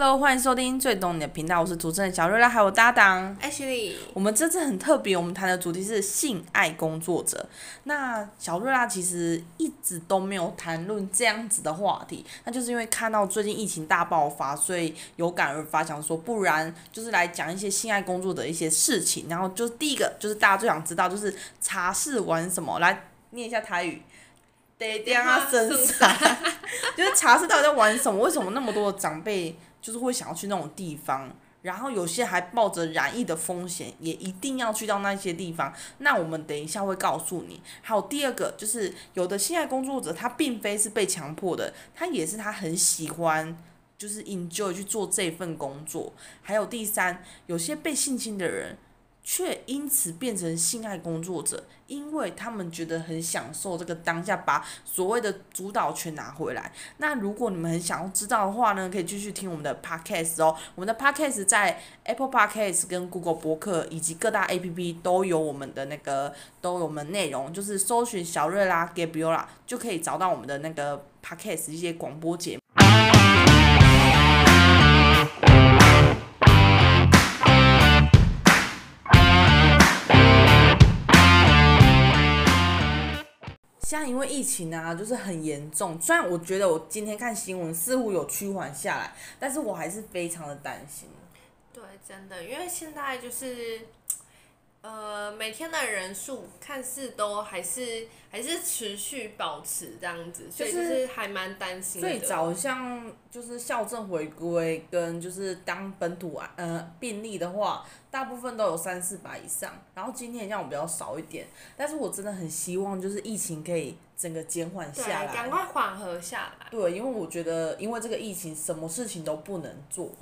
Hello，欢迎收听最懂你的频道，我是主持人小瑞拉，还有我搭档 Ashley。我们这次很特别，我们谈的主题是性爱工作者。那小瑞拉其实一直都没有谈论这样子的话题，那就是因为看到最近疫情大爆发，所以有感而发，想说不然就是来讲一些性爱工作的一些事情。然后就是第一个，就是大家最想知道，就是茶室玩什么？来念一下台语。得点啊，身材，就是茶室到底在玩什么？为什么那么多的长辈？就是会想要去那种地方，然后有些还抱着染疫的风险，也一定要去到那些地方。那我们等一下会告诉你。还有第二个，就是有的性爱工作者，他并非是被强迫的，他也是他很喜欢，就是 enjoy 去做这份工作。还有第三，有些被性侵的人。却因此变成性爱工作者，因为他们觉得很享受这个当下，把所谓的主导权拿回来。那如果你们很想要知道的话呢，可以继续听我们的 podcast 哦。我们的 podcast 在 Apple Podcast 跟 Google 博客以及各大 APP 都有我们的那个都有我们内容，就是搜寻小瑞拉 Gabriela 就可以找到我们的那个 podcast 一些广播节目。现在因为疫情啊，就是很严重。虽然我觉得我今天看新闻似乎有趋缓下来，但是我还是非常的担心。对，真的，因为现在就是。呃，每天的人数看似都还是还是持续保持这样子，所以就是还蛮担心的。最早像就是校正回归跟就是当本土啊呃病例的话，大部分都有三四百以上，然后今天像我比较少一点，但是我真的很希望就是疫情可以整个减缓下来，赶快缓和下来。对，因为我觉得因为这个疫情，什么事情都不能做。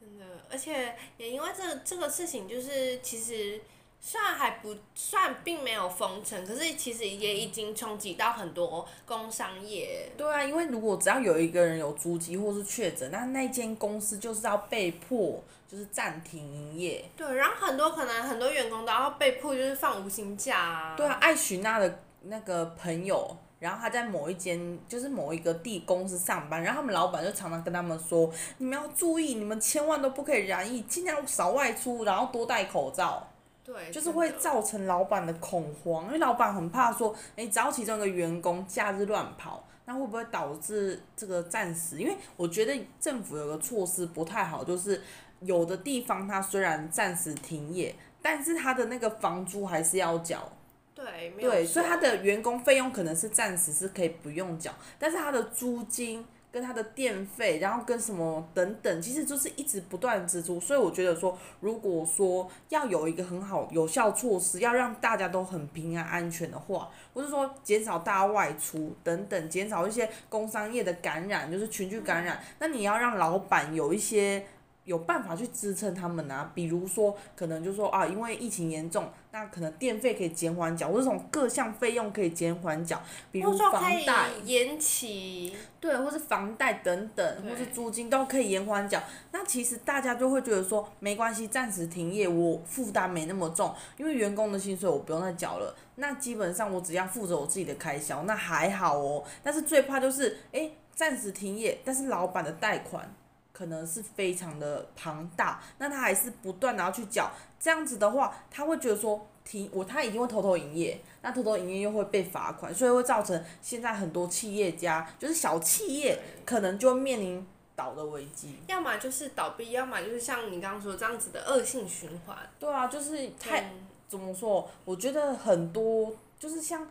真的，而且也因为这这个事情，就是其实。虽然还不算，并没有封城，可是其实也已经冲击到很多工商业。对啊，因为如果只要有一个人有足迹或是确诊，那那间公司就是要被迫就是暂停营业。对，然后很多可能很多员工都要被迫就是放无薪假啊。对啊，艾许娜的那个朋友，然后他在某一间就是某一个地公司上班，然后他们老板就常常跟他们说：“你们要注意，你们千万都不可以染疫，尽量少外出，然后多戴口罩。”对，就是会造成老板的恐慌，因为老板很怕说，哎，只要其中一个员工假日乱跑，那会不会导致这个暂时？因为我觉得政府有个措施不太好，就是有的地方它虽然暂时停业，但是它的那个房租还是要缴。对，对，所以他的员工费用可能是暂时是可以不用缴，但是他的租金。跟他的电费，然后跟什么等等，其实就是一直不断支出，所以我觉得说，如果说要有一个很好有效措施，要让大家都很平安安全的话，不是说减少大家外出等等，减少一些工商业的感染，就是群聚感染，那你要让老板有一些。有办法去支撑他们啊，比如说可能就说啊，因为疫情严重，那可能电费可以减缓缴，或者这种各项费用可以减缓缴，比如房贷延期，对，或是房贷等等，或是租金都可以延缓缴。那其实大家就会觉得说，没关系，暂时停业，我负担没那么重，因为员工的薪水我不用再缴了，那基本上我只要负责我自己的开销，那还好哦。但是最怕就是，诶，暂时停业，但是老板的贷款。可能是非常的庞大，那他还是不断的要去缴，这样子的话，他会觉得说停我他一定会偷偷营业，那偷偷营业又会被罚款，所以会造成现在很多企业家就是小企业可能就面临倒的危机，要么就是倒闭，要么就是像你刚刚说这样子的恶性循环。对啊，就是太怎么说？我觉得很多就是像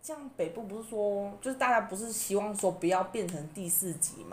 像北部不是说，就是大家不是希望说不要变成第四级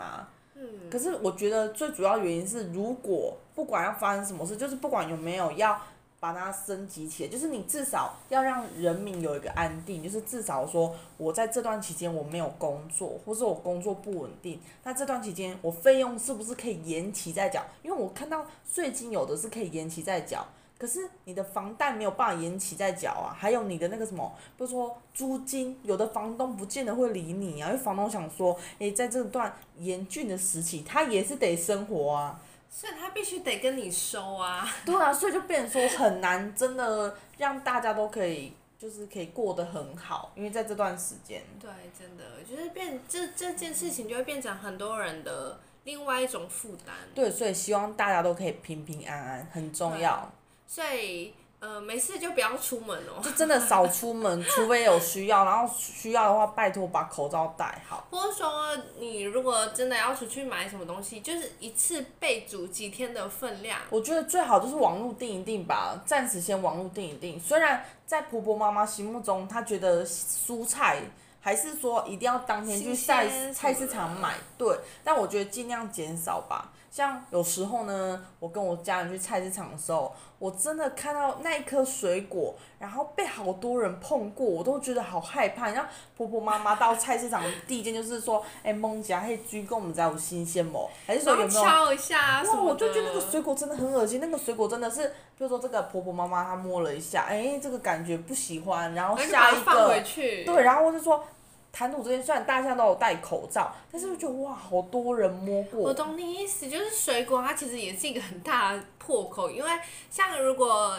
可是我觉得最主要原因是，如果不管要发生什么事，就是不管有没有要把它升级起来，就是你至少要让人民有一个安定，就是至少说我在这段期间我没有工作，或是我工作不稳定，那这段期间我费用是不是可以延期再缴？因为我看到税金有的是可以延期再缴。可是你的房贷没有办法延期再缴啊，还有你的那个什么，比如说租金，有的房东不见得会理你啊，因为房东想说，诶，在这段严峻的时期，他也是得生活啊，所以他必须得跟你收啊。对啊，所以就变成说很难，真的让大家都可以，就是可以过得很好，因为在这段时间。对，真的就是变这这件事情就会变成很多人的另外一种负担。对，所以希望大家都可以平平安安，很重要。所以。呃，没事就不要出门哦。就真的少出门，除非有需要，然后需要的话，拜托把口罩戴好。或者说，你如果真的要出去买什么东西，就是一次备足几天的分量。我觉得最好就是网络订一订吧，暂时先网络订一订。虽然在婆婆妈妈心目中，她觉得蔬菜还是说一定要当天去菜菜市场买，对，但我觉得尽量减少吧。像有时候呢，我跟我家人去菜市场的时候，我真的看到那一颗水果，然后被好多人碰过，我都觉得好害怕。然后婆婆妈妈到菜市场的第一件就是说，哎，蒙家嘿，鞠躬我们家有新鲜不？还是说有没有？敲一下什。我就觉得那个水果真的很恶心，那个水果真的是，比如说这个婆婆妈妈她摸了一下，哎，这个感觉不喜欢，然后下一个，对，然后我就说。谈吐之间，虽然大家都有戴口罩，但是我觉得哇，好多人摸过。我懂你意思，就是水果它其实也是一个很大的破口，因为像如果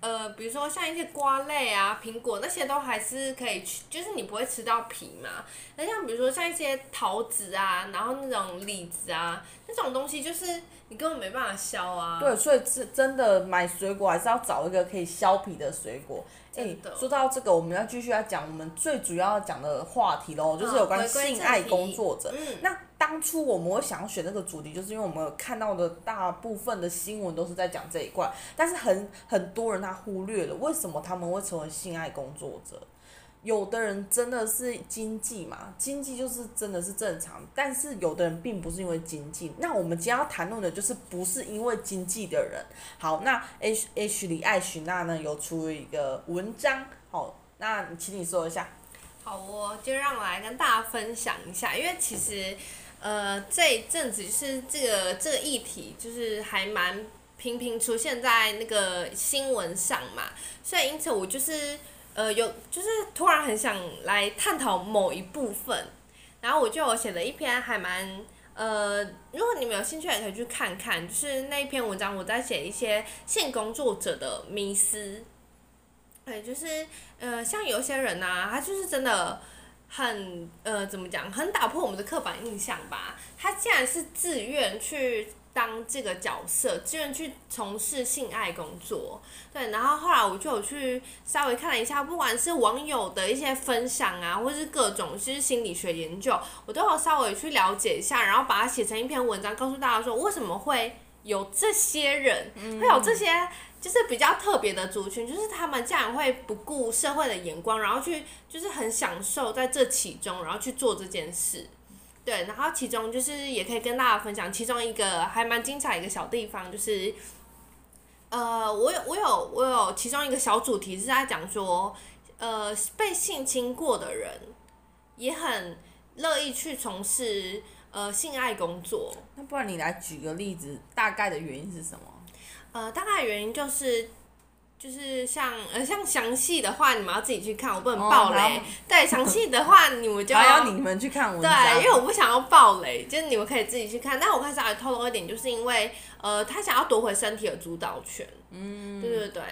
呃，比如说像一些瓜类啊、苹果那些都还是可以去，就是你不会吃到皮嘛。那像比如说像一些桃子啊，然后那种李子啊，那种东西就是你根本没办法削啊。对，所以是真的买水果还是要找一个可以削皮的水果。哎，说到这个，我们要继续要讲我们最主要要讲的话题喽，就是有关性爱工作者。嗯、那当初我们会想要选这个主题，就是因为我们有看到的大部分的新闻都是在讲这一块，但是很很多人他忽略了为什么他们会成为性爱工作者。有的人真的是经济嘛，经济就是真的是正常，但是有的人并不是因为经济。那我们今天要谈论的就是不是因为经济的人。好，那 H H 里艾许娜呢有出一个文章，好，那请你说一下。好哦，就让我来跟大家分享一下，因为其实呃这一阵子是这个这个议题就是还蛮频频出现在那个新闻上嘛，所以因此我就是。呃，有就是突然很想来探讨某一部分，然后我就写了一篇还蛮呃，如果你们有兴趣也可以去看看，就是那一篇文章我在写一些性工作者的迷思，对，就是呃，像有些人啊，他就是真的很呃，怎么讲，很打破我们的刻板印象吧，他竟然是自愿去。当这个角色，自愿去从事性爱工作，对，然后后来我就有去稍微看了一下，不管是网友的一些分享啊，或是各种其实心理学研究，我都有稍微去了解一下，然后把它写成一篇文章，告诉大家说为什么会有这些人，会有这些就是比较特别的族群，就是他们竟然会不顾社会的眼光，然后去就是很享受在这其中，然后去做这件事。对，然后其中就是也可以跟大家分享，其中一个还蛮精彩一个小地方，就是，呃，我有我有我有其中一个小主题是在讲说，呃，被性侵过的人也很乐意去从事呃性爱工作。那不然你来举个例子，大概的原因是什么？呃，大概原因就是。就是像呃像详细的话，你们要自己去看，我不能爆雷。Oh, 对，详细的话你们就 要，要你们去看文章。对，因为我不想要爆雷，就是你们可以自己去看。但我开始要透露一点，就是因为呃他想要夺回身体的主导权。嗯，对对对。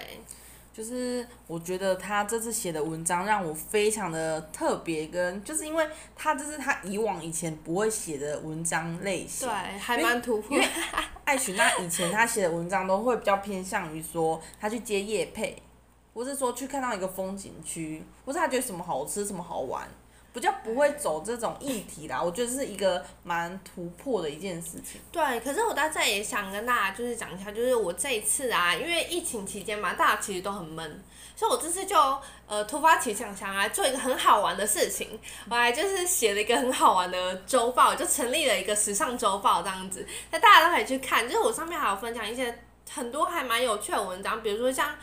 就是我觉得他这次写的文章让我非常的特别，跟就是因为他这是他以往以前不会写的文章类型，对，还蛮突破。因为艾许娜以前他写的文章都会比较偏向于说他去接夜配，或是说去看到一个风景区，或是他觉得什么好吃什么好玩。比较不会走这种议题啦，我觉得是一个蛮突破的一件事情。对，可是我在这里也想跟大家就是讲一下，就是我这一次啊，因为疫情期间嘛，大家其实都很闷，所以我这次就呃突发奇想，想来做一个很好玩的事情，我还就是写了一个很好玩的周报，就成立了一个时尚周报这样子，那大家都可以去看，就是我上面还有分享一些很多还蛮有趣的文章，比如说像。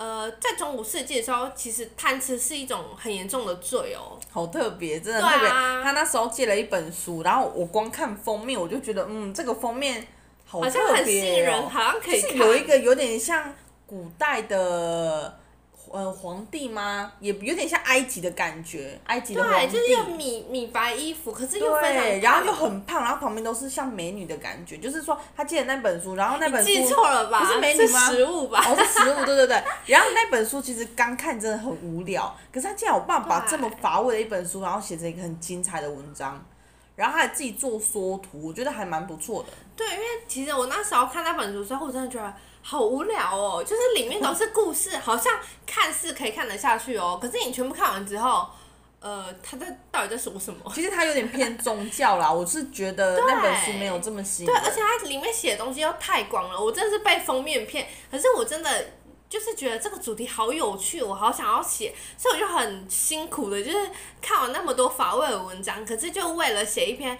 呃，在中古世纪的时候，其实贪吃是一种很严重的罪哦。好特别，真的特别。啊、他那时候借了一本书，然后我光看封面，我就觉得，嗯，这个封面好特别、哦、好像很吸引人，好像可以看。有一个有点像古代的。呃，皇帝吗？也有点像埃及的感觉，埃及的皇帝。对，就是米米白衣服，可是又非常然后又很胖，然后旁边都是像美女的感觉。就是说，他借的那本书，然后那本书记错了吧？不是美女吗？是食物吧？哦，是食物，对对对。然后那本书其实刚看真的很无聊，可是他竟然有办法把这么乏味的一本书，然后写成一个很精彩的文章。然后他还自己做缩图，我觉得还蛮不错的。对，因为其实我那时候看那本书之后，我真的觉得好无聊哦，就是里面都是故事，好像看似可以看得下去哦，可是你全部看完之后。呃，他在到底在说什么？其实他有点偏宗教啦，我是觉得那本书没有这么新。对，而且它里面写的东西又太广了，我真的是被封面骗。可是我真的就是觉得这个主题好有趣，我好想要写，所以我就很辛苦的，就是看完那么多乏味的文章，可是就为了写一篇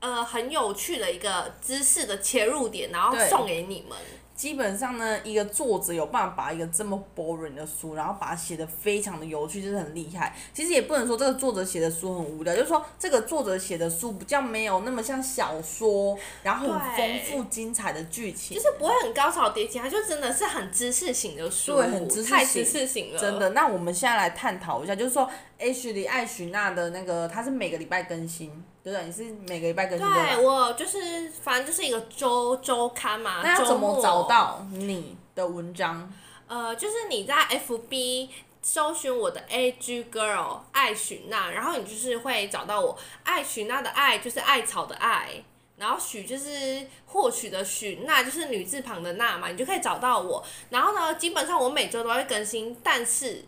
呃很有趣的一个知识的切入点，然后送给你们。基本上呢，一个作者有办法把一个这么 boring 的书，然后把它写得非常的有趣，就是很厉害。其实也不能说这个作者写的书很无聊，就是说这个作者写的书比较没有那么像小说，然后很丰富精彩的剧情，就是不会很高潮迭起，它就真的是很知识型的书，对，很知识型，太知识型了。真的，那我们现在来探讨一下，就是说 H 里艾许娜的那个，它是每个礼拜更新。对的，你是每个礼拜更新的。对，我就是反正就是一个周周刊嘛。那要怎么找到你的文章？呃，就是你在 FB 搜寻我的 AG Girl 爱许娜，然后你就是会找到我。爱许娜的爱就是艾草的爱，然后许就是获取的许，娜就是女字旁的娜嘛，你就可以找到我。然后呢，基本上我每周都会更新，但是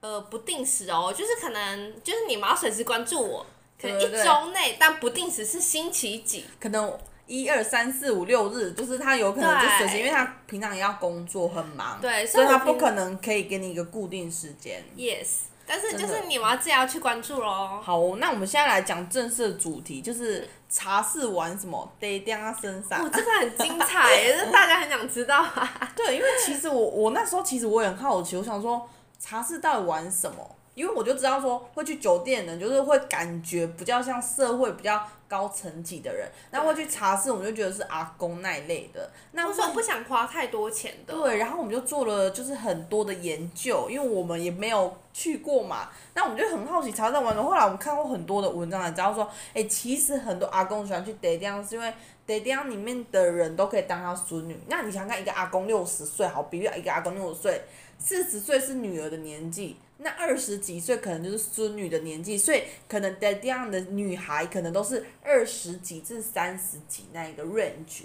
呃不定时哦，就是可能就是你们要随时关注我。可能一周内，但不定时是星期几？可能一二三四五六日，就是他有可能就随时，因为他平常也要工作很忙，对，所以他不可能可以给你一个固定时间。Yes，但是就是你们要自己要去关注喽。好，那我们现在来讲正式的主题，就是茶室玩什么？得掉他身上。哦，这个很精彩，这大家很想知道啊。对，因为其实我我那时候其实我也很好奇，我想说茶室到底玩什么？因为我就知道说会去酒店的人，就是会感觉比较像社会比较高层级的人，那会去茶室，我们就觉得是阿公那一类的。那我说不想花太多钱的。对，然后我们就做了就是很多的研究，因为我们也没有去过嘛。那我们就很好奇茶室玩的。后来我们看过很多的文章，才知道说，哎，其实很多阿公喜欢去茶店，是因为茶店里面的人都可以当他孙女。那你想看一个阿公六十岁，好，比喻一个阿公六十岁，四十岁是女儿的年纪。那二十几岁可能就是孙女的年纪，所以可能在这样的女孩可能都是二十几至三十几那一个 range，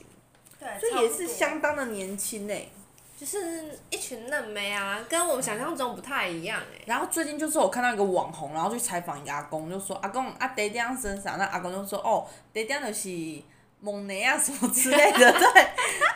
对，所以也是相当的年轻呢，就是一群嫩妹啊，跟我们想象中不太一样哎。然后最近就是我看到一个网红，然后去采访一个阿公，就说阿公啊，爹爹身上，那阿公就说哦，爹爹就是。蒙内啊什么之类的，对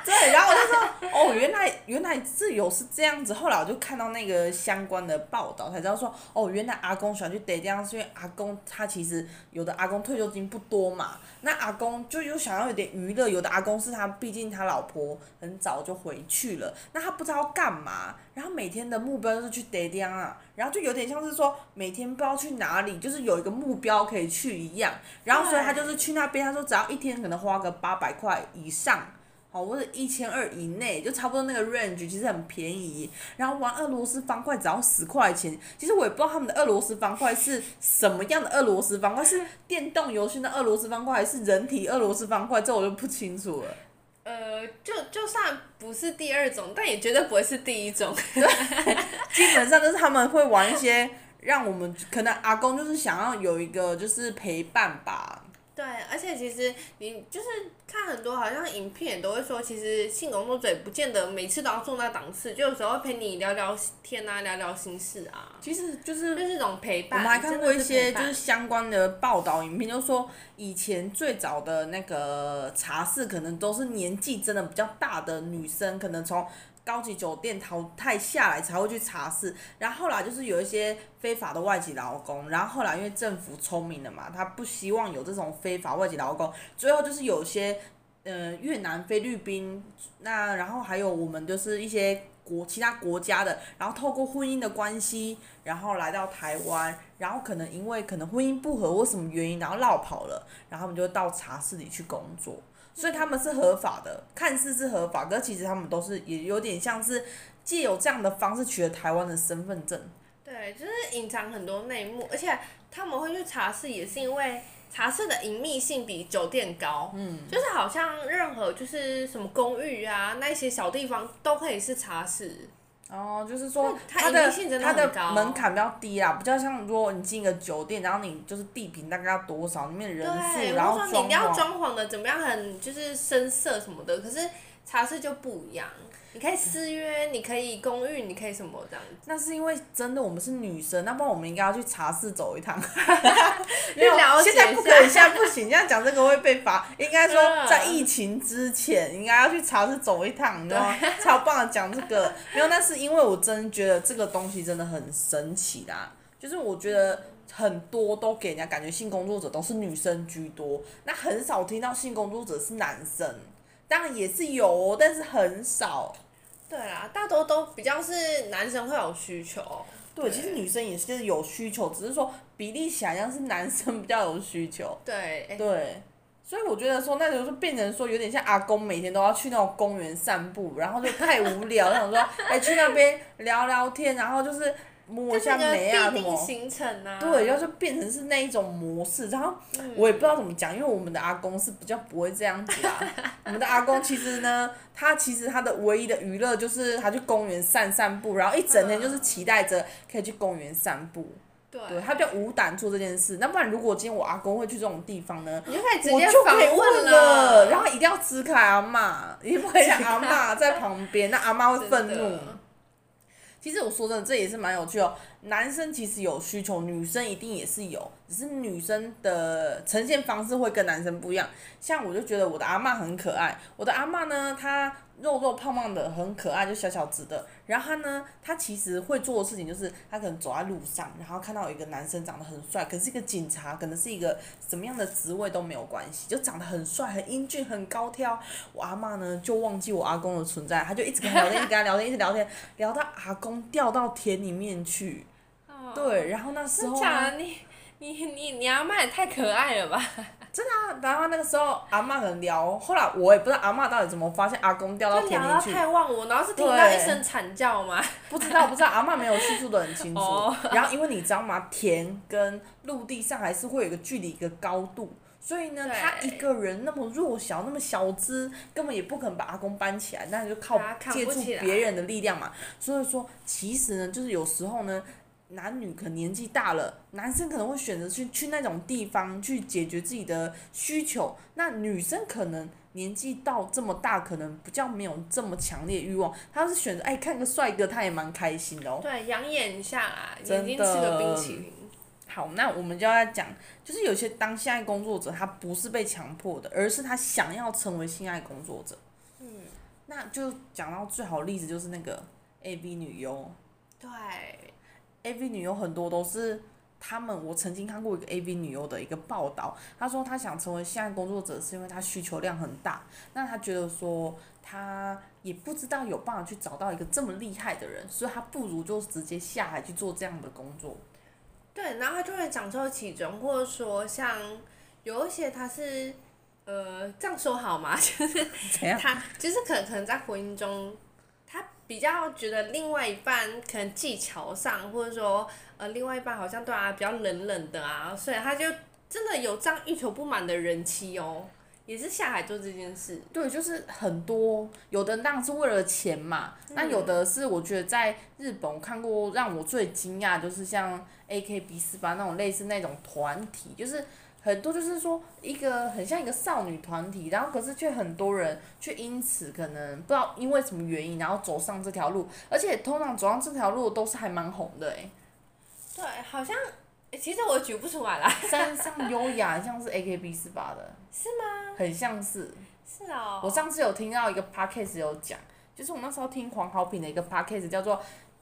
对，然后我就说，哦，原来原来是有是这样子，后来我就看到那个相关的报道，才知道说，哦，原来阿公喜欢去茶店，是因为阿公他其实有的阿公退休金不多嘛，那阿公就又想要有点娱乐，有的阿公是他毕竟他老婆很早就回去了，那他不知道干嘛。然后每天的目标就是去茶店啊，然后就有点像是说每天不知道去哪里，就是有一个目标可以去一样。然后所以他就是去那边，他说只要一天可能花个八百块以上，好或者一千二以内，就差不多那个 range 其实很便宜。然后玩俄罗斯方块只要十块钱，其实我也不知道他们的俄罗斯方块是什么样的俄罗斯方块，是电动游戏的俄罗斯方块，还是人体俄罗斯方块，这我就不清楚了。呃，就就算不是第二种，但也绝对不会是第一种。对，基本上就是他们会玩一些，让我们可能阿公就是想要有一个就是陪伴吧。对，而且其实你就是看很多好像影片都会说，其实性工作者不见得每次都要做那档次，就有时候会陪你聊聊天啊，聊聊心事啊。其实就是就是一种陪伴。我们还看过一些就是相关的报道影片，就是说以前最早的那个茶室，可能都是年纪真的比较大的女生，可能从。高级酒店淘汰下来才会去茶室，然后后来就是有一些非法的外籍劳工，然后后来因为政府聪明了嘛，他不希望有这种非法外籍劳工，最后就是有些呃越南、菲律宾，那然后还有我们就是一些国其他国家的，然后透过婚姻的关系，然后来到台湾，然后可能因为可能婚姻不合或什么原因，然后落跑了，然后他们就到茶室里去工作。所以他们是合法的，看似是合法，可其实他们都是也有点像是借有这样的方式取得台湾的身份证。对，就是隐藏很多内幕，而且他们会去茶室，也是因为茶室的隐秘性比酒店高。嗯。就是好像任何就是什么公寓啊，那些小地方都可以是茶室。哦，就是说它的它的门槛比较低啦，比较像如果你进一个酒店，然后你就是地坪大概要多少，里面人数，然后装潢。你要装潢的怎么样，很就是深色什么的，可是茶室就不一样。你可以私约，你可以公寓，你可以什么这样子？那是因为真的我们是女生，那不然我们应该要去茶室走一趟。没有，现在不可以，现在不行，这样讲这个会被罚。应该说在疫情之前，应该要去茶室走一趟，你知道吗？超棒的讲这个。没有，那是因为我真觉得这个东西真的很神奇啦。就是我觉得很多都给人家感觉性工作者都是女生居多，那很少听到性工作者是男生。当然也是有，但是很少。对啊，大多都比较是男生会有需求。对，其实女生也是有需求，只是说比例起来，像是男生比较有需求。对。对。所以我觉得说，那就是变成说，有点像阿公每天都要去那种公园散步，然后就太无聊，想说，哎，去那边聊聊天，然后就是。摸一下眉啊什么，啊、对，然后就变成是那一种模式，然后我也不知道怎么讲，因为我们的阿公是比较不会这样子啊。我们的阿公其实呢，他其实他的唯一的娱乐就是他去公园散散步，然后一整天就是期待着可以去公园散步。对，他比较无胆做这件事。那不然如果今天我阿公会去这种地方呢，我就可以直接访问了。然后一定要支开阿嬷，因为阿嬷在旁边，那阿嬷会愤怒。其实我说真的，这也是蛮有趣哦。男生其实有需求，女生一定也是有，只是女生的呈现方式会跟男生不一样。像我就觉得我的阿嬷很可爱，我的阿嬷呢，她。肉肉胖胖的，很可爱，就小小只的。然后他呢，他其实会做的事情就是，他可能走在路上，然后看到有一个男生长得很帅，可是一个警察，可能是一个什么样的职位都没有关系，就长得很帅、很英俊、很高挑。我阿嬷呢，就忘记我阿公的存在，他就一直跟他聊天，一直跟他聊天，一直聊天，聊到阿公掉到田里面去。哦。对，然后那时候。你你你你阿妈也太可爱了吧！真的啊，然后那个时候阿嬷很聊，后来我也不知道阿嬷到底怎么发现阿公掉到田里去。太忘我，然后是听到一声惨叫吗？不知道不知道，阿嬷没有叙述的很清楚。哦、然后因为你知道吗？田跟陆地上还是会有一个距离，一个高度，所以呢，他一个人那么弱小，那么小只，根本也不可能把阿公搬起来，那就靠借助别人的力量嘛。所以说，其实呢，就是有时候呢。男女可能年纪大了，男生可能会选择去去那种地方去解决自己的需求，那女生可能年纪到这么大，可能比较没有这么强烈欲望，她是选择哎看个帅哥，她也蛮开心的哦。对，养眼一下啊，真的。眼睛吃个冰淇淋。好，那我们就要讲，就是有些当性爱工作者，他不是被强迫的，而是他想要成为性爱工作者。嗯。那就讲到最好的例子就是那个 A B 女优。对。AV 女优很多都是他们，我曾经看过一个 AV 女优的一个报道，她说她想成为性爱工作者是因为她需求量很大，那她觉得说她也不知道有办法去找到一个这么厉害的人，所以她不如就直接下海去做这样的工作。对，然后她就会讲究其中，或者说像有一些她是呃这样说好吗？就是 他就是可能可能在婚姻中。比较觉得另外一半可能技巧上，或者说呃，另外一半好像对他比较冷冷的啊，所以他就真的有这样欲求不满的人妻哦，也是下海做这件事。对，就是很多有的那是为了钱嘛，嗯、那有的是我觉得在日本我看过让我最惊讶就是像 A K B 四八那种类似那种团体，就是。很多就是说一个很像一个少女团体，然后可是却很多人却因此可能不知道因为什么原因，然后走上这条路，而且通常走上这条路都是还蛮红的诶、欸。对，好像，其实我举不出来啦。山上优雅像是 A K B 四八的。是吗？很像是。是哦。我上次有听到一个 podcast 有讲，就是我那时候听黄好品的一个 podcast 叫做《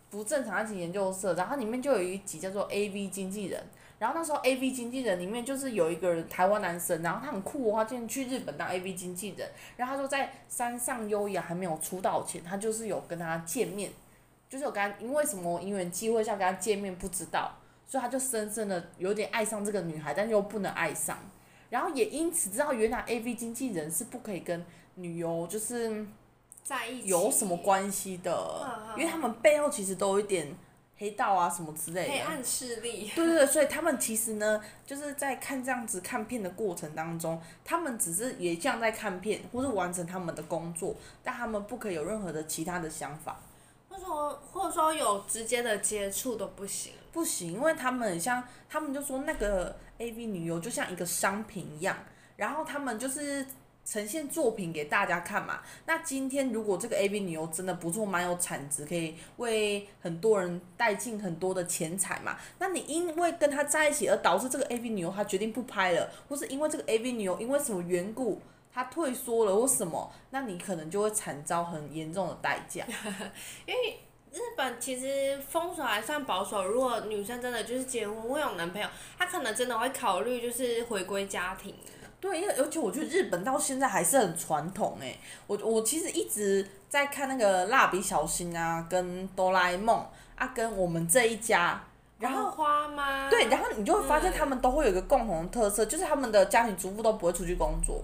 不正常爱情研究社》，然后里面就有一集叫做 AV 经纪人。然后那时候 A V 经纪人里面就是有一个人台湾男生，然后他很酷哦，他竟然去日本当 A V 经纪人。然后他说在山上优雅还没有出道前，他就是有跟他见面，就是有跟他因为什么因缘机会下跟他见面不知道，所以他就深深的有点爱上这个女孩，但又不能爱上。然后也因此知道原来 A V 经纪人是不可以跟女优就是在一起有什么关系的，因为他们背后其实都有一点。黑道啊，什么之类的。黑暗势力。对对对，所以他们其实呢，就是在看这样子看片的过程当中，他们只是也像在看片，或是完成他们的工作，但他们不可以有任何的其他的想法。或者说或者说有直接的接触都不行。不行，因为他们很像，他们就说那个 AV 女优就像一个商品一样，然后他们就是。呈现作品给大家看嘛。那今天如果这个 AV 女优真的不错，蛮有产值，可以为很多人带进很多的钱财嘛。那你因为跟他在一起而导致这个 AV 女优她决定不拍了，或是因为这个 AV 女优因为什么缘故她退缩了或什么，那你可能就会惨遭很严重的代价。因为日本其实风俗还算保守，如果女生真的就是结婚会有男朋友，她可能真的会考虑就是回归家庭。对，因为而且我觉得日本到现在还是很传统诶。我我其实一直在看那个蜡笔小新啊，跟哆啦 A 梦啊，跟我们这一家，然后花吗？对，然后你就会发现他们都会有一个共同的特色，就是他们的家庭主妇都不会出去工作。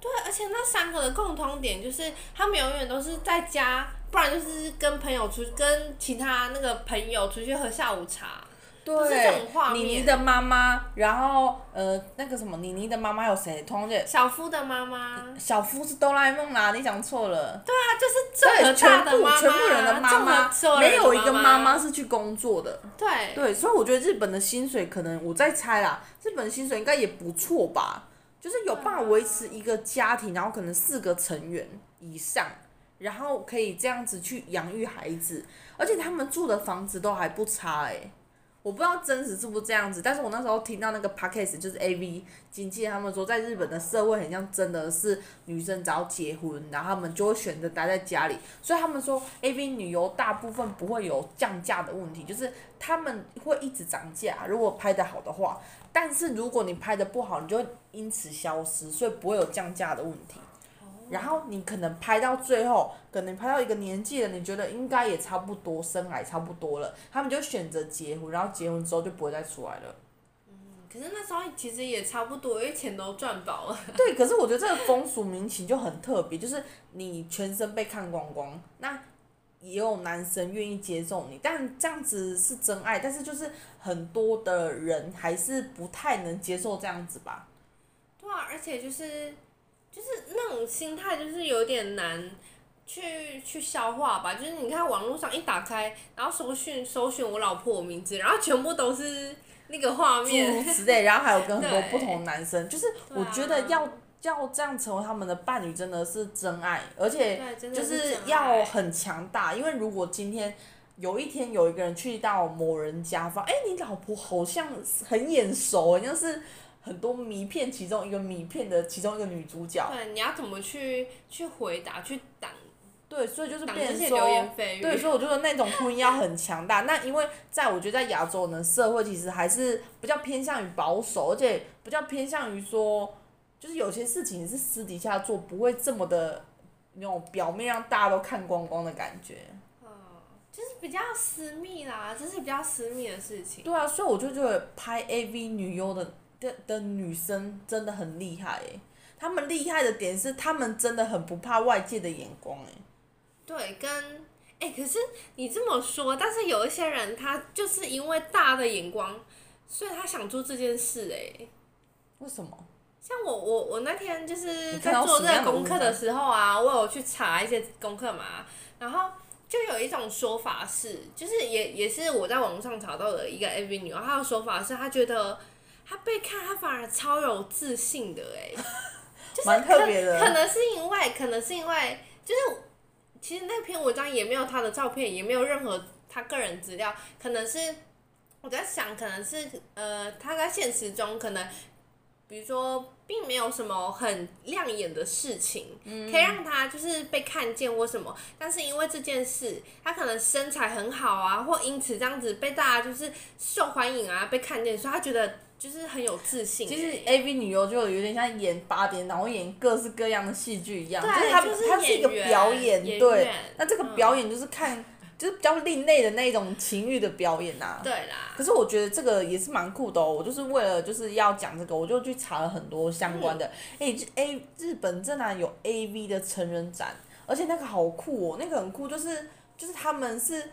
对，而且那三个的共同点就是他们永远都是在家，不然就是跟朋友出，跟其他那个朋友出去喝下午茶。对，妮妮的妈妈，然后呃，那个什么，妮妮的妈妈有谁？同学。小夫的妈妈。小夫是哆啦 A 梦啦，你讲错了。对啊，就是这对全部全部人的妈妈，没有一个妈妈是去工作的。对。对，所以我觉得日本的薪水可能我在猜啦，日本的薪水应该也不错吧，就是有办法维持一个家庭，然后可能四个成员以上，然后可以这样子去养育孩子，而且他们住的房子都还不差哎、欸。我不知道真实是不是这样子，但是我那时候听到那个 podcast 就是 AV 经纪人他们说，在日本的社会很像真的是女生只要结婚，然后他们就会选择待在家里，所以他们说 AV 女优大部分不会有降价的问题，就是他们会一直涨价，如果拍的好的话，但是如果你拍的不好，你就会因此消失，所以不会有降价的问题。然后你可能拍到最后，可能拍到一个年纪了，你觉得应该也差不多，生癌差不多了，他们就选择结婚，然后结婚之后就不会再出来了。嗯，可是那时候其实也差不多，因为钱都赚饱了。对，可是我觉得这个风俗民情就很特别，就是你全身被看光光，那也有男生愿意接受你，但这样子是真爱，但是就是很多的人还是不太能接受这样子吧。对啊，而且就是。就是那种心态，就是有点难去去消化吧。就是你看网络上一打开，然后搜寻搜寻我老婆我名字，然后全部都是那个画面之类，然后还有跟很多不同男生。就是我觉得要要这样成为他们的伴侣，真的是真爱，而且就是要很强大。因为如果今天有一天有一个人去到某人家，发现哎，你老婆好像很眼熟，好像是。很多迷片，其中一个迷片的其中一个女主角。对，你要怎么去去回答去挡？对，所以就是变成说，对，所以我觉得那种婚姻要很强大。那因为在我觉得在亚洲呢社会，其实还是比较偏向于保守，而且比较偏向于说，就是有些事情是私底下做，不会这么的那种表面让大家都看光光的感觉。嗯，就是比较私密啦，这是比较私密的事情。对啊，所以我就觉得拍 AV 女优的。的的女生真的很厉害诶，她们厉害的点是，她们真的很不怕外界的眼光诶。对，跟哎，可是你这么说，但是有一些人他就是因为大的眼光，所以他想做这件事诶。为什么？像我我我那天就是在做这个功课的时候啊，我有去查一些功课嘛，然后就有一种说法是，就是也也是我在网上查到的一个 AV 女优，她的说法是她觉得。他被看，他反而超有自信的哎，就是蛮特别的。可能是因为，可能是因为，就是其实那篇文章也没有他的照片，也没有任何他个人资料。可能是我在想，可能是呃，他在现实中可能，比如说，并没有什么很亮眼的事情，嗯、可以让他就是被看见或什么。但是因为这件事，他可能身材很好啊，或因此这样子被大家就是受欢迎啊，被看见，所以他觉得。就是很有自信。其实 AV 女优就有点像演八点档，然后演各式各样的戏剧一样。对，就是她是一个表演，演对。那这个表演就是看，嗯、就是比较另类的那种情欲的表演呐、啊。对啦。可是我觉得这个也是蛮酷的哦。我就是为了就是要讲这个，我就去查了很多相关的。哎、嗯，欸、A 日本真的有 AV 的成人展，而且那个好酷哦，那个很酷，就是就是他们是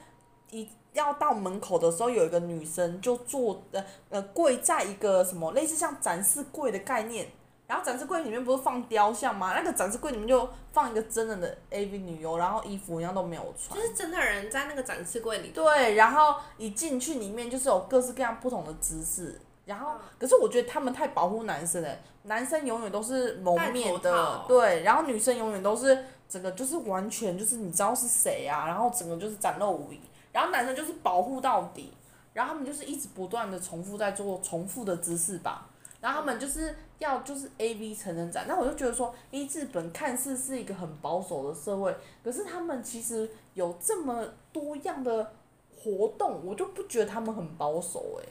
一。要到门口的时候，有一个女生就坐呃呃跪在一个什么类似像展示柜的概念，然后展示柜里面不是放雕像吗？那个展示柜里面就放一个真人的 AV 女优，然后衣服一样都没有穿。就是真的人在那个展示柜里。对，然后一进去里面就是有各式各样不同的姿势，然后、嗯、可是我觉得他们太保护男生了，男生永远都是蒙面的，对，然后女生永远都是整个就是完全就是你知道是谁啊，然后整个就是展露无遗，然后男生就是保护到底，然后他们就是一直不断的重复在做重复的姿势吧。然后他们就是要就是 A V 成人展，那我就觉得说，一，日本看似是一个很保守的社会，可是他们其实有这么多样的活动，我就不觉得他们很保守哎。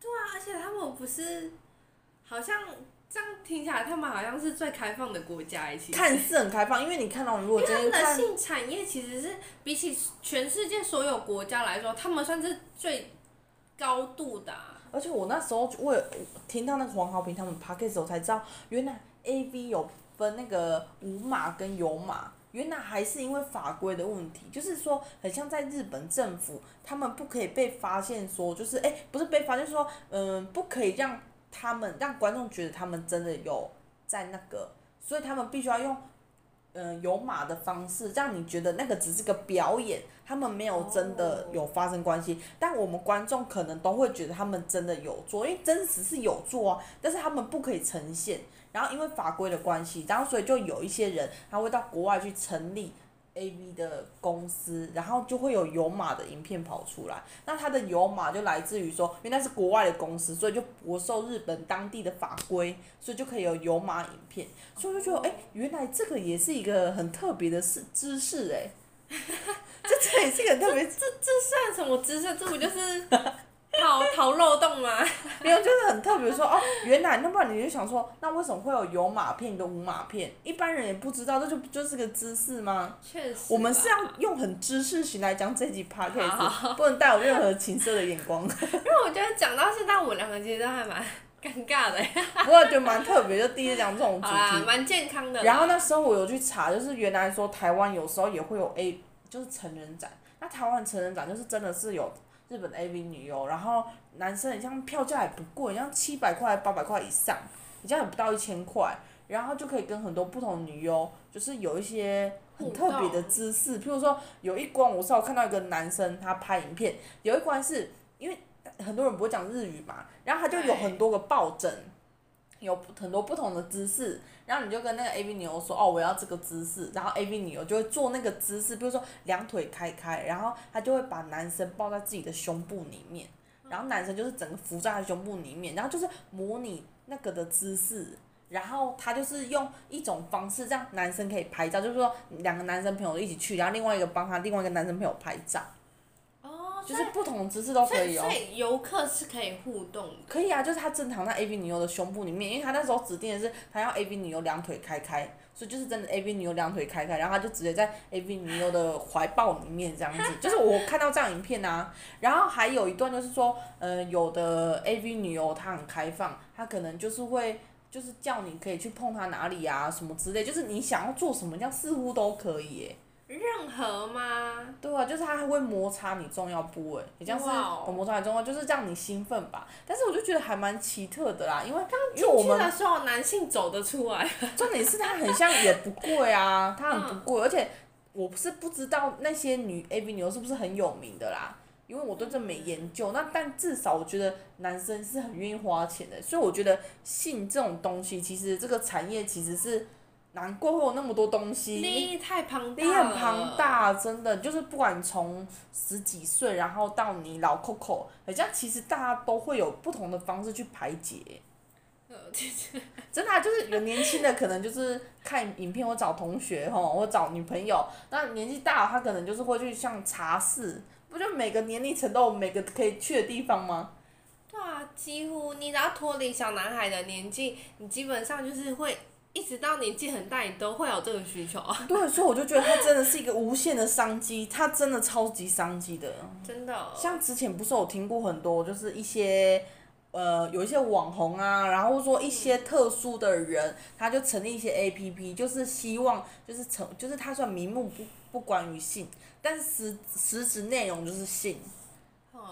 对啊，而且他们不是，好像这样听起来，他们好像是最开放的国家一起。看似很开放，因为你看到如果真的看。性产业其实是比起全世界所有国家来说，他们算是最高度的啊。而且我那时候我有听到那个黄豪平他们 podcast 的时候才知道，原来 AV 有分那个无码跟有码，原来还是因为法规的问题，就是说很像在日本政府，他们不可以被发现说，就是哎、欸，不是被发现说，嗯、呃，不可以让他们让观众觉得他们真的有在那个，所以他们必须要用。嗯，有码的方式让你觉得那个只是个表演，他们没有真的有发生关系，oh. 但我们观众可能都会觉得他们真的有做，因为真实是有做啊，但是他们不可以呈现，然后因为法规的关系，然后所以就有一些人他会到国外去成立。A V 的公司，然后就会有有码的影片跑出来。那它的有码就来自于说，因为那是国外的公司，所以就不受日本当地的法规，所以就可以有有码影片。所以就觉得，哎、原来这个也是一个很特别的事知识哎。这这也是个特别，这这算什么知识？这不就是？逃 逃漏洞吗？没有，就是很特别说哦，原来那不然你就想说，那为什么会有有码片跟无码片？一般人也不知道，这就就是个知识吗？确实。我们是要用很知识型来讲这集 podcast，不能带有任何情色的眼光。因为我觉得讲到现在，我两个其实都还蛮尴尬的。不过觉得蛮特别，就第一次讲这种主题。蛮健康的。然后那时候我有去查，就是原来说台湾有时候也会有 A，就是成人展。那台湾成人展就是真的是有。日本的 AV 女优，然后男生，你像票价也不贵，像七百块、八百块以上，你这样也不到一千块，然后就可以跟很多不同的女优，就是有一些很特别的姿势，譬如说有一关，我是有看到一个男生他拍影片，有一关是因为很多人不会讲日语嘛，然后他就有很多个抱枕。有很多不同的姿势，然后你就跟那个 AV 女优说，哦，我要这个姿势，然后 AV 女优就会做那个姿势，比如说两腿开开，然后她就会把男生抱在自己的胸部里面，然后男生就是整个伏在她胸部里面，然后就是模拟那个的姿势，然后她就是用一种方式让男生可以拍照，就是说两个男生朋友一起去，然后另外一个帮他另外一个男生朋友拍照。就是不同姿势都可以哦。所以游客是可以互动。可以啊，就是他正躺在 AV 女优的胸部里面，因为他那时候指定的是他要 AV 女优两腿开开，所以就是真的 AV 女优两腿开开，然后他就直接在 AV 女优的怀抱里面这样子。就是我看到这样影片啊，然后还有一段就是说，呃，有的 AV 女优她很开放，她可能就是会就是叫你可以去碰她哪里啊什么之类，就是你想要做什么，这样似乎都可以耶。任何吗？对啊，就是它还会摩擦你重要部位，也像是摩擦你重要，就是让你兴奋吧。但是我就觉得还蛮奇特的啦，因为因为我们的时候男性走得出来。重点是它很像也不贵啊，它很不贵，而且我不是不知道那些女 AV 女优是不是很有名的啦，因为我对这没研究。那但至少我觉得男生是很愿意花钱的，所以我觉得性这种东西，其实这个产业其实是。难怪会有那么多东西，利益太庞大，利益很庞大，真的就是不管从十几岁，然后到你老 Coco，好像其实大家都会有不同的方式去排解。真的、啊、就是有年轻的可能就是看影片或找同学吼，或找女朋友，那年纪大了他可能就是会去像茶室，不就每个年龄层都有每个可以去的地方吗？对啊，几乎你只要脱离小男孩的年纪，你基本上就是会。一直到年纪很大，你都会有这个需求啊。对，所以我就觉得它真的是一个无限的商机，它真的超级商机的。真的。像之前不是有听过很多，就是一些呃有一些网红啊，然后说一些特殊的人，嗯、他就成立一些 APP，就是希望就是成就是他算名目不不关于性，但是实实质内容就是性。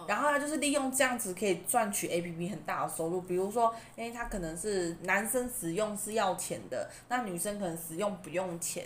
然后他就是利用这样子可以赚取 APP 很大的收入，比如说，因为他可能是男生使用是要钱的，那女生可能使用不用钱，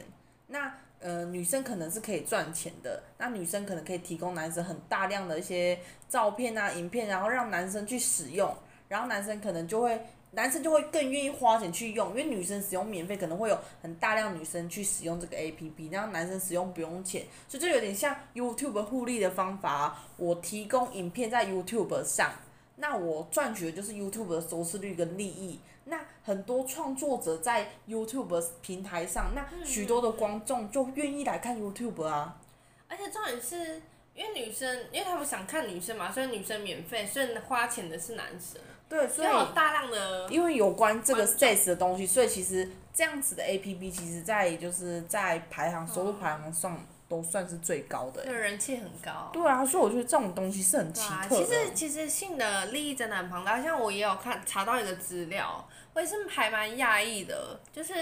那呃女生可能是可以赚钱的，那女生可能可以提供男生很大量的一些照片啊、影片，然后让男生去使用，然后男生可能就会。男生就会更愿意花钱去用，因为女生使用免费，可能会有很大量女生去使用这个 APP，然后男生使用不用钱，所以就有点像 YouTube 互利的方法。我提供影片在 YouTube 上，那我赚取的就是 YouTube 的收视率跟利益。那很多创作者在 YouTube 平台上，那许多的观众就愿意来看 YouTube 啊。而且重点是因为女生，因为他们想看女生嘛，所以女生免费，所以花钱的是男生。对，所以大量的，因为有关这个 sex 的东西，所以其实这样子的 A P P，其实在就是在排行收入排行上都算是最高的。对，人气很高。对啊，所以我觉得这种东西是很奇特的。其实其实性的利益真的很庞大，像我也有看查到一个资料，我也是还蛮讶异的，就是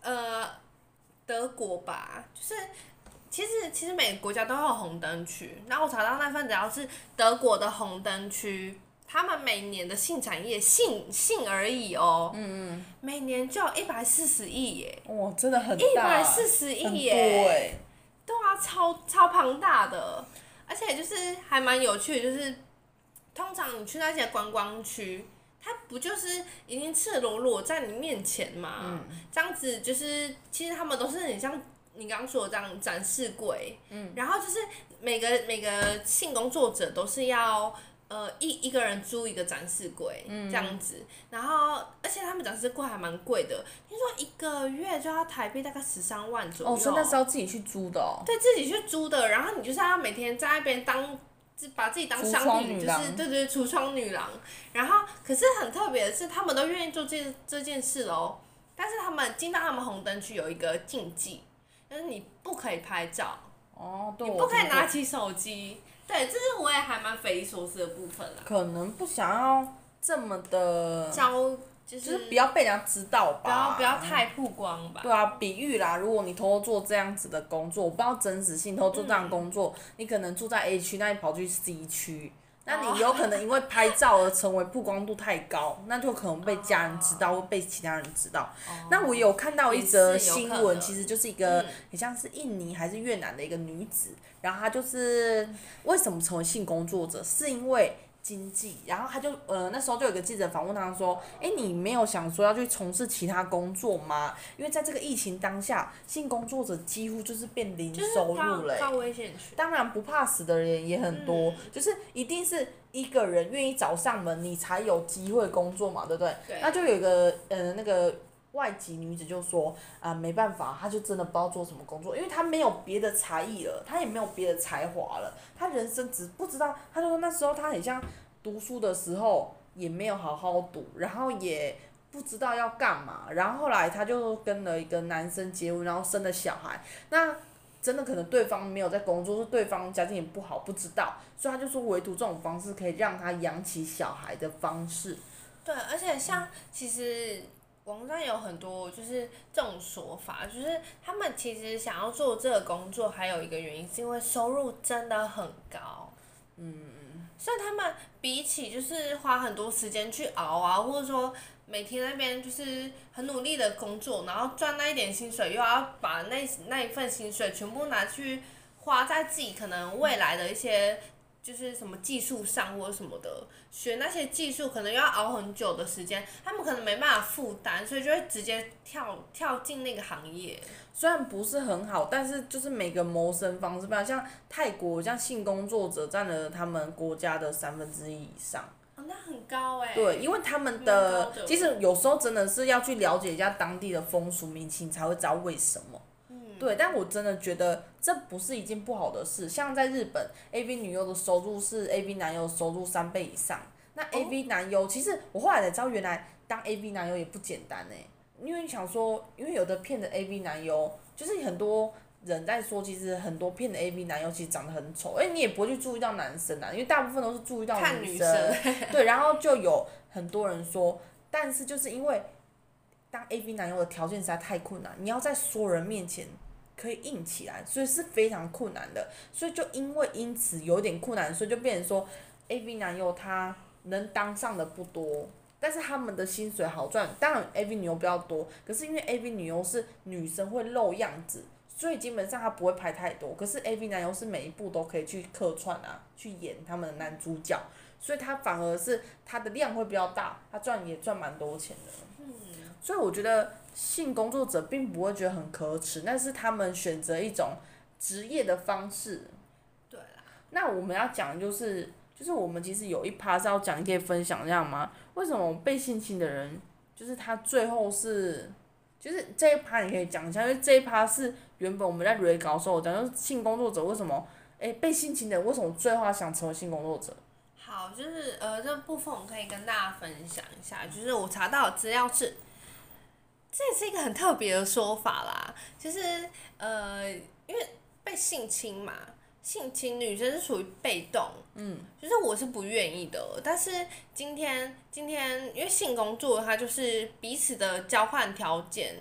呃德国吧，就是其实其实每个国家都有红灯区，然后我查到那份只要是德国的红灯区。他们每年的性产业，性性而已哦，嗯嗯，每年就有一百四十亿耶，哇，真的很大，一百四十亿耶，对，对啊，超超庞大的，而且就是还蛮有趣的，就是通常你去那些观光区，它不就是已经赤裸裸在你面前嘛，嗯，这样子就是其实他们都是很像你刚刚说的这样展示柜，嗯，然后就是每个每个性工作者都是要。呃，一一个人租一个展示柜，嗯、这样子，然后而且他们展示柜还蛮贵的，听说一个月就要台币大概十三万左右。哦，所以那时候自己去租的哦。对，自己去租的，然后你就是要每天在那边当，把自己当商品，就是对对，橱窗女郎。然后，可是很特别的是，他们都愿意做这这件事哦。但是他们进到他们红灯区有一个禁忌，就是你不可以拍照。哦，对。你不可以拿起手机。对，这是我也还蛮匪夷所思的部分啦。可能不想要这么的，就是、就是不要被人家知道吧。不要不要太曝光吧。对啊，比喻啦，如果你偷偷做这样子的工作，我不知道真实性，偷偷做这样的工作，嗯、你可能住在 A 区，那你跑去 C 区，那你有可能因为拍照而成为曝光度太高，那就可能被家人知道，或被其他人知道。哦、那我有看到一则新闻，其实就是一个很像是印尼还是越南的一个女子。然后她就是为什么成为性工作者，是因为经济。然后他就呃那时候就有个记者访问他说：“哎，你没有想说要去从事其他工作吗？因为在这个疫情当下，性工作者几乎就是变零收入了。当然不怕死的人也很多，嗯、就是一定是一个人愿意找上门，你才有机会工作嘛，对不对？对。那就有一个呃那个。外籍女子就说啊，没办法，她就真的不知道做什么工作，因为她没有别的才艺了，她也没有别的才华了，她人生只不知道，她就说那时候她很像读书的时候也没有好好读，然后也不知道要干嘛，然后后来她就跟了一个男生结婚，然后生了小孩，那真的可能对方没有在工作，是对方家境也不好，不知道，所以她就说唯独这种方式可以让她养起小孩的方式。对，而且像其实。网上有很多就是这种说法，就是他们其实想要做这个工作，还有一个原因是因为收入真的很高，嗯，所以他们比起就是花很多时间去熬啊，或者说每天那边就是很努力的工作，然后赚那一点薪水，又要把那那一份薪水全部拿去花在自己可能未来的一些。就是什么技术上或者什么的，学那些技术可能要熬很久的时间，他们可能没办法负担，所以就会直接跳跳进那个行业。虽然不是很好，但是就是每个谋生方式不一样，像泰国，像性工作者占了他们国家的三分之一以上。哦，那很高哎。对，因为他们的，的其实有时候真的是要去了解一下当地的风俗民情，才会知道为什么。对，但我真的觉得这不是一件不好的事。像在日本，AV 女优的收入是 AV 男优收入三倍以上。那 AV 男优，其实我后来才知道，原来当 AV 男优也不简单呢。因为你想说，因为有的骗的 AV 男优，就是很多人在说，其实很多骗的 AV 男优其实长得很丑。哎，你也不会去注意到男生啊，因为大部分都是注意到女生。女生对，然后就有很多人说，但是就是因为当 AV 男优的条件实在太困难，你要在所有人面前。可以硬起来，所以是非常困难的。所以就因为因此有点困难，所以就变成说，AV 男优他能当上的不多，但是他们的薪水好赚。当然 AV 女优比较多，可是因为 AV 女优是女生会露样子，所以基本上他不会拍太多。可是 AV 男优是每一部都可以去客串啊，去演他们的男主角，所以他反而是他的量会比较大，他赚也赚蛮多钱的。嗯。所以我觉得性工作者并不会觉得很可耻，那是他们选择一种职业的方式。对啦。那我们要讲的就是。就是我们其实有一趴是要讲，你可以分享这样吗？为什么被性侵的人，就是他最后是，就是这一趴你可以讲一下，因为这一趴是原本我们在瑞稿的时候讲，就是性工作者为什么，诶、欸、被性侵的人为什么最后想成为性工作者？好，就是呃这部分我可以跟大家分享一下，就是我查到的资料是，这也是一个很特别的说法啦，就是呃因为被性侵嘛。性侵女生是属于被动，嗯，就是我是不愿意的。但是今天今天因为性工作，它就是彼此的交换条件，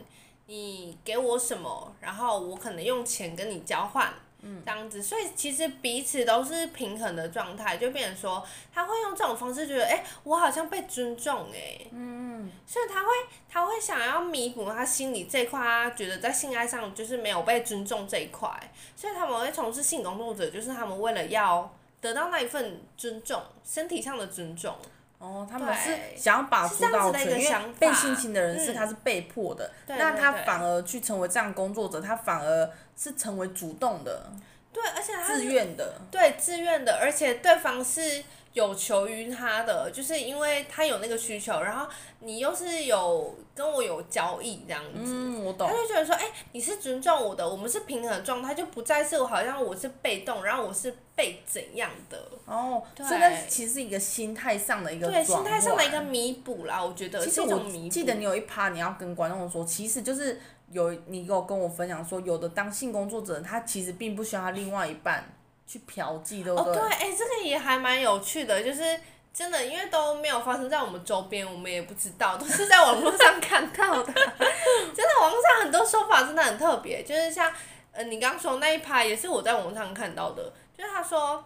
你给我什么，然后我可能用钱跟你交换。嗯，这样子，所以其实彼此都是平衡的状态，就变成说他会用这种方式觉得，哎、欸，我好像被尊重、欸，哎，嗯，所以他会他会想要弥补他心里这块，他觉得在性爱上就是没有被尊重这一块，所以他们会从事性工作者，就是他们为了要得到那一份尊重，身体上的尊重。哦，他们是想要把主导权，因为被性侵的人是他是被迫的，嗯、那他反而去成为这样工作者，他反而是成为主动的，对，而且他自愿的，对，自愿的，而且对方是有求于他的，就是因为他有那个需求，然后你又是有跟我有交易这样子，嗯，我懂，他就觉得说，哎、欸，你是尊重我的，我们是平衡状态，就不再是我好像我是被动，然后我是。被怎样的哦，所以那其实是一个心态上的一个对心态上的一个弥补啦，我觉得。其实我记得你有一趴你要跟观众说，其实就是有你有跟我分享说，有的当性工作者，他其实并不需要他另外一半去嫖妓，对不对？哦，对，哎、欸，这个也还蛮有趣的，就是真的，因为都没有发生在我们周边，我们也不知道，都是在网络上 看到的。真的，网络上很多说法真的很特别，就是像呃，你刚刚说那一趴也是我在网络上看到的。就是他说，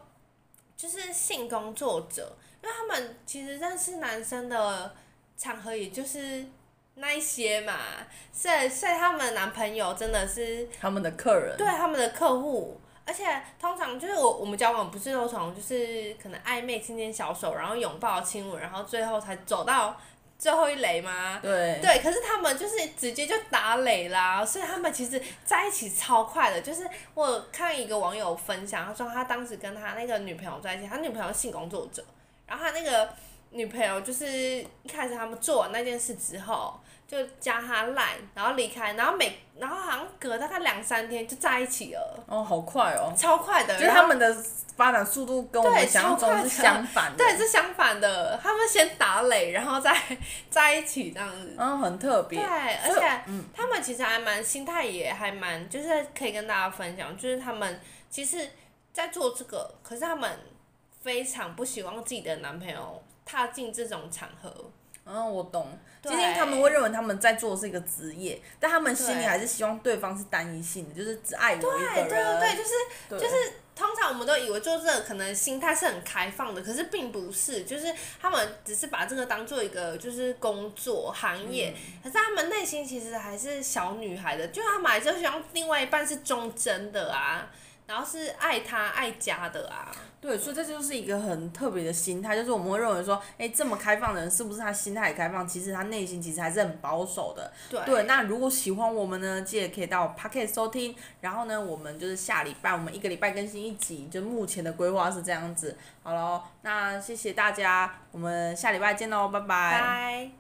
就是性工作者，因为他们其实认识男生的场合，也就是那一些嘛，所以所以他们的男朋友真的是他们的客人，对他们的客户，而且通常就是我我们交往不是都从就是可能暧昧牵牵小手，然后拥抱亲吻，然后最后才走到。最后一垒吗？对。对，可是他们就是直接就打垒啦，所以他们其实在一起超快的。就是我看一个网友分享，他说他当时跟他那个女朋友在一起，他女朋友是性工作者，然后他那个女朋友就是一开始他们做完那件事之后。就加他赖，然后离开，然后每，然后好像隔大概两三天就在一起了。哦，好快哦！超快的，就是他们的发展速度跟我们想象中是相反的。对，是相反的。他们先打垒，然后再 在一起这样子。嗯，很特别。对，而且、嗯、他们其实还蛮心态也还蛮，就是可以跟大家分享，就是他们其实，在做这个，可是他们非常不希望自己的男朋友踏进这种场合。嗯，我懂。今天他们会认为他们在做的是一个职业，但他们心里还是希望对方是单一性的，就是只爱我一个人。对对对，就是就是，通常我们都以为做这个可能心态是很开放的，可是并不是，就是他们只是把这个当做一个就是工作行业，嗯、可是他们内心其实还是小女孩的，就他们还是希望另外一半是忠贞的啊。然后是爱他爱家的啊，对，所以这就是一个很特别的心态，就是我们会认为说，哎，这么开放的人是不是他心态也开放？其实他内心其实还是很保守的。对，对，那如果喜欢我们呢，记得可以到 Pocket 收听。然后呢，我们就是下礼拜，我们一个礼拜更新一集，就目前的规划是这样子。好喽，那谢谢大家，我们下礼拜见喽，拜拜。拜。